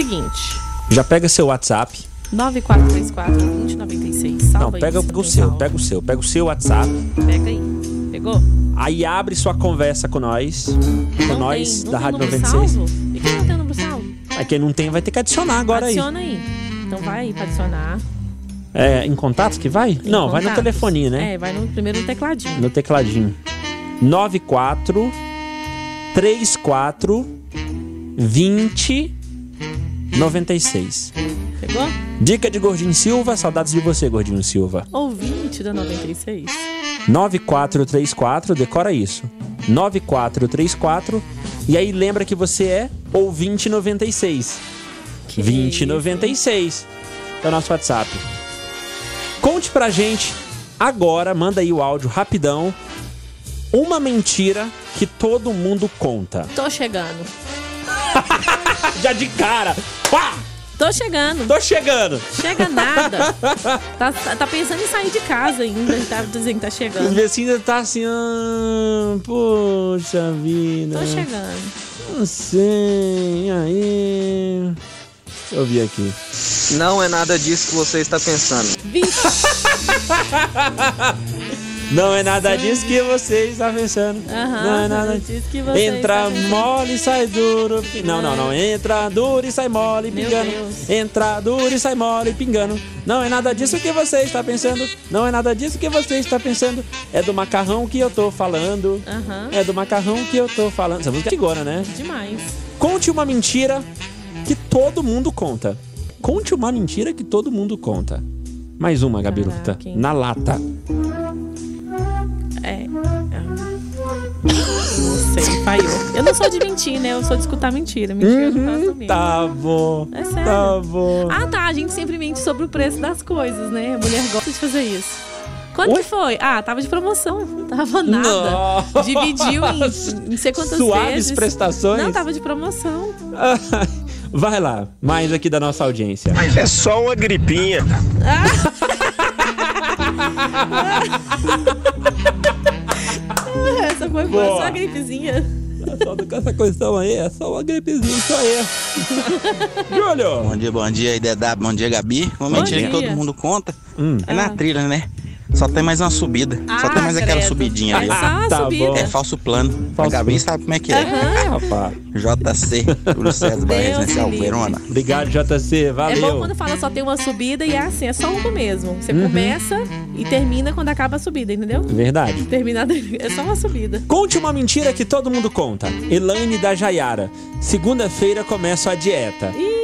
Seguinte, Já pega seu WhatsApp. 9434-2096. Salva Não, aí, pega, pega o seu, salvo. pega o seu, pega o seu WhatsApp. Pega aí. Pegou? Aí abre sua conversa com nós. Com Não nós tem, da Rádio número 96. salvo? E quem não tem o número salvo? Aí quem não tem vai ter que adicionar agora Adiciona aí. Então vai aí pra adicionar. aí. É, em contatos que vai? Em não, vai no contatos. telefoninho, né? É, vai no, primeiro no tecladinho. No tecladinho. 94 34 20 96. Pegou? Dica de Gordinho Silva, saudades de você, Gordinho Silva. Ouvinte da 96. 9434, decora isso. 9434. E aí lembra que você é ouvinte 96. Que 2096 é o nosso WhatsApp. Conte pra gente agora, manda aí o áudio rapidão. Uma mentira que todo mundo conta. Tô chegando. Já de cara. Pá! Tô chegando. Tô chegando. Chega nada. tá, tá pensando em sair de casa ainda. Tá dizendo que tá O chegando. vizinho tá assim, ah, poxa vida. Tô chegando. Não sei, e aí. Deixa eu ver aqui. Não é nada disso que você está pensando. Vixe, Não é nada disso que você está pensando. Aham, não é nada disso que você Entra está pensando. mole e sai duro. Não, não, não. Entra duro e sai mole pingando. Entra duro e sai mole pingando. Não é nada disso que você está pensando. Não é nada disso que você está pensando. É do macarrão que eu tô falando. Aham. É do macarrão que eu tô falando. Essa música é agora, né? demais. Conte uma mentira que todo mundo conta. Conte uma mentira que todo mundo conta. Mais uma, Gabiruta. Na lata. Sei, falhou. Eu não sou de mentir, né? Eu sou de escutar mentira. Mentira eu não faço mesmo. Tá bom. É sério. Tá bom. Ah, tá. A gente sempre mente sobre o preço das coisas, né? A mulher gosta de fazer isso. Quanto Ué? que foi? Ah, tava de promoção. Não tava nada. Nossa. Dividiu em não sei quantas Suaves vezes. prestações. Não, tava de promoção. Vai lá, mais aqui da nossa audiência. É só uma gripinha. Essa foi boa, Boa. só a gripezinha. Só com essa questão aí, é só uma gripezinha, isso aí. Júlio! Bom dia, bom dia, IDW, bom dia, Gabi. Uma mentira que todo mundo conta Hum. é na Ah. trilha, né? Só tem mais uma subida. Só Ah, tem mais aquela credo. subidinha ali. É só uma Tá subida. É falso plano. Falso a Gabi plano. sabe como é que é. É, rapaz. JC, Júlio César Barra Deus Residencial me livre. Verona. Obrigado, JC. É bom Valeu. quando fala só tem uma subida e é assim, é só uma mesmo. Você Uhum. começa e termina quando acaba a subida, entendeu? Verdade. Terminada é só uma subida. Conte uma mentira que todo mundo conta. Elaine da Jaiara. Segunda-feira começo a dieta. Ih,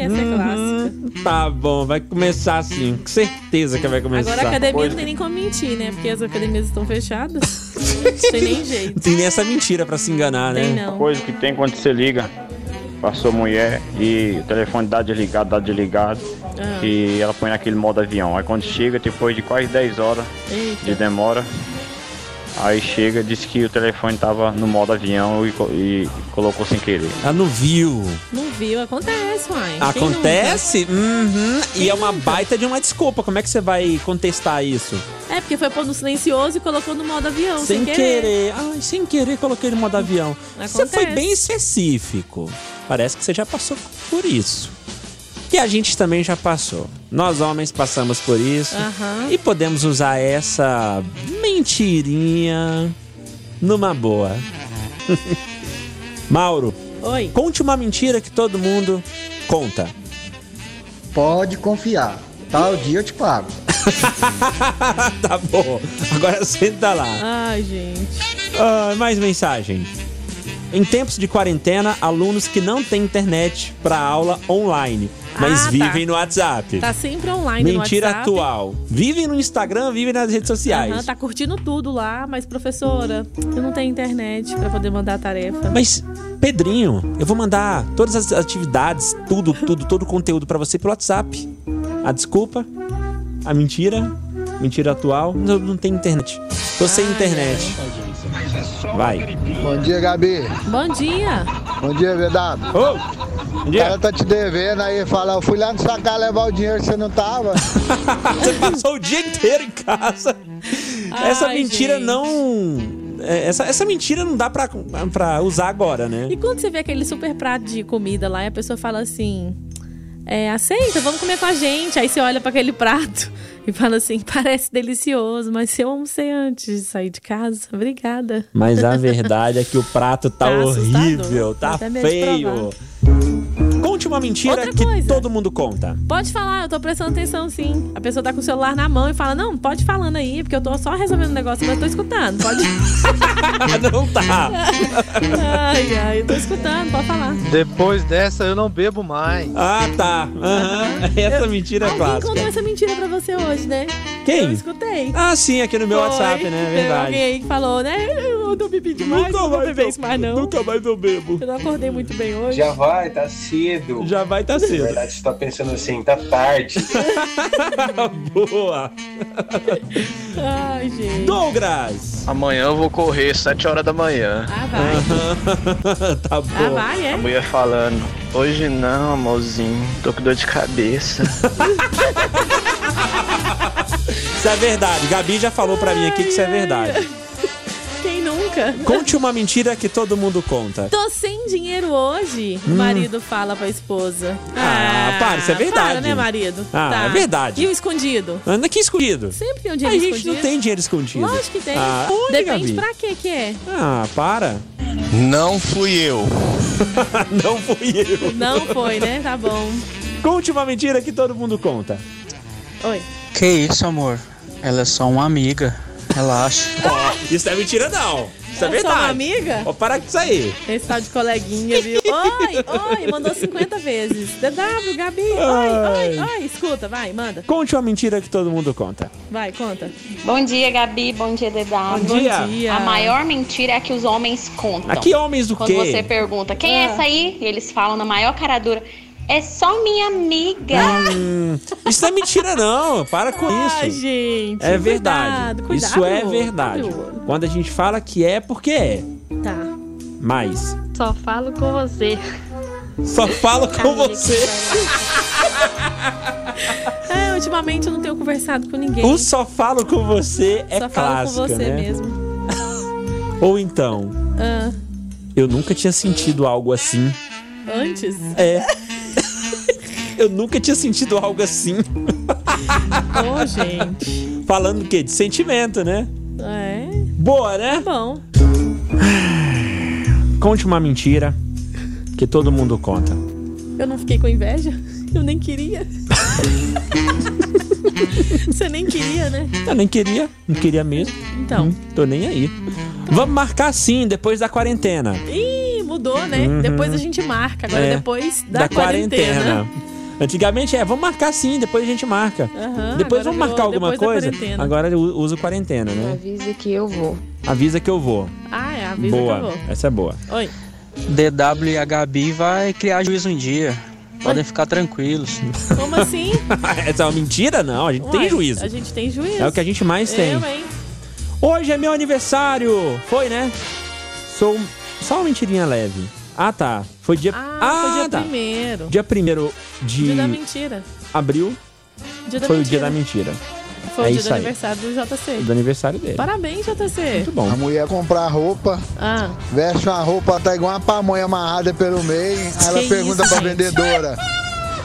essa é clássica. Tá bom, vai começar assim. Com certeza que vai começar. Agora a academia não tem nem como mentir, né? Porque as academias estão fechadas. não tem nem jeito. Não tem nem essa mentira pra se enganar, Tem né? não. Coisa que tem quando você liga pra sua mulher e o telefone dá desligado, dá desligado. Ah. E ela põe naquele modo avião. Aí quando chega, depois de quase 10 horas de Eita. demora, aí chega, diz que o telefone tava no modo avião e, e colocou sem querer. Ela não viu. Não viu? Acontece, uai. Quem Acontece? Uhum. E é uma baita de uma desculpa. Como é que você vai contestar isso? É, porque foi pôr no silencioso e colocou no modo avião, sem sem, querer. Ai, sem querer coloquei no modo avião. Você foi Acontece. bem específico. Parece que você já passou por isso. E a gente também já passou. Nós homens passamos por isso. Aham. E podemos usar essa mentirinha numa boa. Mauro, Oi. conte uma mentira que todo mundo conta. Pode confiar. Tal dia eu te pago. tá bom. Agora senta lá. Ai, gente. Ah, mais mensagem. Em tempos de quarentena, alunos que não têm internet para aula online, mas Ah, tá. vivem no WhatsApp. Tá sempre online Mentira no WhatsApp. atual. Vivem no Instagram, vivem nas redes sociais. Aham, tá curtindo tudo lá, mas professora, eu não tenho internet pra poder mandar a tarefa. Mas, Pedrinho, eu vou mandar todas as atividades, tudo, tudo, todo o conteúdo para você pelo WhatsApp. A desculpa, a mentira, mentira atual, não, não tem internet. Tô sem internet. Vai. Bom dia, Gabi. Bom dia. Bom dia, verdade. Ô, bom O dia. cara tá te devendo aí, fala, eu fui lá no sua casa levar o dinheiro que você não tava. Você passou o dia inteiro em casa. Essa Ai, mentira gente. não. É, essa, essa mentira não dá pra, pra usar agora, né? E quando você vê aquele super prato de comida lá e a pessoa fala assim: é, aceita, vamos comer com a gente. Aí você olha pra aquele prato e fala assim: parece delicioso, mas eu almocei antes de sair de casa, obrigada. Mas a verdade é que o prato tá, Tá horrível, tá feio. Conte uma mentira Outra que coisa. todo mundo conta. Pode falar, eu tô prestando atenção sim. A pessoa tá com o celular na mão e fala: não, pode falando aí, porque eu tô só resolvendo um negócio, mas eu tô escutando. Pode. não tá. ai, ai, eu tô escutando, pode falar. Depois dessa eu não bebo mais. Ah, tá. Aham. Essa mentira é clássica. contou essa mentira pra você hoje, né? Quem? Eu escutei. Ah, sim, aqui no meu Foi. WhatsApp, né? É verdade. alguém aí que falou, né? Eu não bebi demais, não vou beber isso mais não. Nunca mais eu bebo. Eu não acordei muito bem hoje. Já vai, tá cedo. Já vai tá Na cedo. verdade, você tá pensando assim, tá tarde. Boa. Ai, gente. Douglas. Amanhã eu vou correr 7 horas da manhã. Ah, vai. tá bom. Ah, vai, é? A mulher falando, hoje não, amorzinho, tô com dor de cabeça. Isso é verdade. Gabi já falou pra mim aqui que isso é verdade. Nunca? Conte uma mentira que todo mundo conta. Tô sem dinheiro hoje, o Hum. marido fala pra esposa. Ah, para, isso é verdade. Para, né, marido? Ah, é verdade. E o escondido? Anda aqui escondido. Sempre tem um A dinheiro gente escondido. não tem dinheiro escondido. Lógico que tem. Ah, onde, Depende Gabi? pra que que é. Ah, para. Não fui eu. não fui eu. Não foi, né? Tá bom. Conte uma mentira que todo mundo conta. Oi. Que isso, amor? Ela é só uma amiga. Relaxa. Ó, isso não é mentira, não. Isso é sou verdade. uma amiga? Ó, para com isso aí. Esse tal de coleguinha, viu? Oi, oi, mandou 50 vezes. DW, Gabi, oi, oi, oi. Escuta, vai, manda. Conte uma mentira que todo mundo conta. Vai, conta. Bom dia, Gabi. Bom dia, DW. Bom dia. dia. A maior mentira é que os homens contam. Aqui homens do Quando quê? você pergunta, quem é essa aí? E eles falam na maior cara dura, é só minha amiga. Hum, isso não é mentira, não. Para com Ai, isso. gente. É verdade. Cuidado, cuidado. Isso é verdade. Quando a gente fala que é, porque é. Tá. Mas Só falo com você. só falo com você. É, ultimamente eu não tenho conversado com ninguém. O só falo com você é Só falo clássico, com você né? mesmo. Ou então, Ah, eu nunca tinha sentido algo assim. antes? É. eu nunca tinha sentido algo assim. Ô, gente. Falando o quê? De sentimento, né? É. Boa, né? Bom. Conte uma mentira que todo mundo conta. Eu não fiquei com inveja? Eu nem queria. Você nem queria, né? Eu nem queria, não queria mesmo. Então. Hum, tô nem aí. Vamos marcar sim, depois da quarentena. Ih, mudou, né? Uhum. Depois a gente marca. Agora É, depois da, quarentena. Antigamente é, vamos marcar sim, depois a gente marca. Aham, depois vamos marcar virou alguma coisa. quarentena. Agora eu uso quarentena, né? Avisa que eu vou. Avisa que eu vou. Ah, é, avisa boa. que eu vou. Essa é boa. Oi. DW e a Gabi vai criar juízo um dia. Podem ficar tranquilos. Como assim? Essa é uma mentira? Não, a gente tem Uai, juízo. A gente tem juízo. É o que a gente mais tem. Eu, hein? Hoje é meu aniversário. Foi, né? Sou só uma mentirinha leve. Ah, tá. Foi dia. Ah, foi dia tá. primeiro. Dia primeiro de Dia da mentira. abril Dia da foi o mentira. dia da mentira. Foi É o dia isso do aí. aniversário do JC. Do aniversário dele. Parabéns, JC. Muito bom. A mulher comprar roupa, Ah, veste uma roupa, tá igual uma pamonha amarrada pelo meio. Aí ela Que pergunta isso, pra gente? vendedora: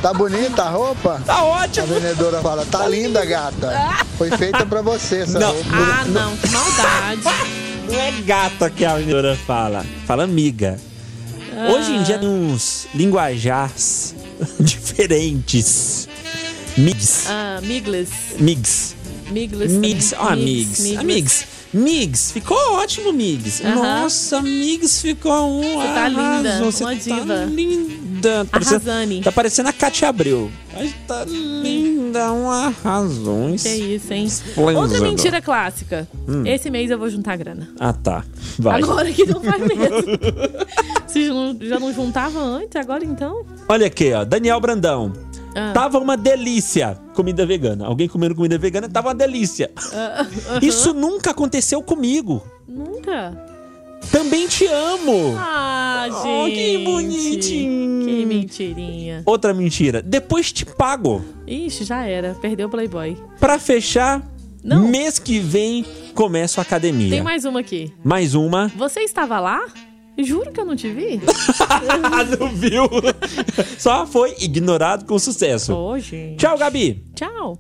Tá bonita a roupa? Tá ótimo. A vendedora fala: Tá linda, gata. Foi feita pra você essa Não. roupa. ah não, que maldade. Não é gata que a vendedora fala. Fala amiga. Hoje em dia tem uns linguajars diferentes. Migs. Ah, Miglis. Migs. Miglis. Migs. Ó, Migs. Migs. Migs. Ficou ótimo, Migs. Aham. Nossa, Migs ficou um Você tá linda, arraso. Você uma tá diva. linda. Tá parecendo, Arrasane. tá parecendo a Katia Abreu. Mas tá linda, um arraso. Um Que isso, hein? esplêndido. Outra mentira clássica. Hum. Esse mês eu vou juntar grana. Ah, tá. Vai. Agora que não vai mesmo. Vocês não- já não juntavam antes, agora então? Olha aqui, ó. Daniel Brandão. Ah. Tava uma delícia comida vegana. Alguém comendo comida vegana tava uma delícia. Ah, aham. Isso nunca aconteceu comigo. Nunca. Também te amo. Ah, gente. Oh, que bonitinho. Que mentirinha. Outra mentira. Depois te pago. Ixi, já era. Perdeu o Playboy. Pra fechar, Não. Mês que vem começo a academia. Tem mais uma aqui. Mais uma. Você estava lá? Juro que eu não te vi. não viu? Só foi ignorado com sucesso. Ô, gente. Tchau, Gabi. Tchau.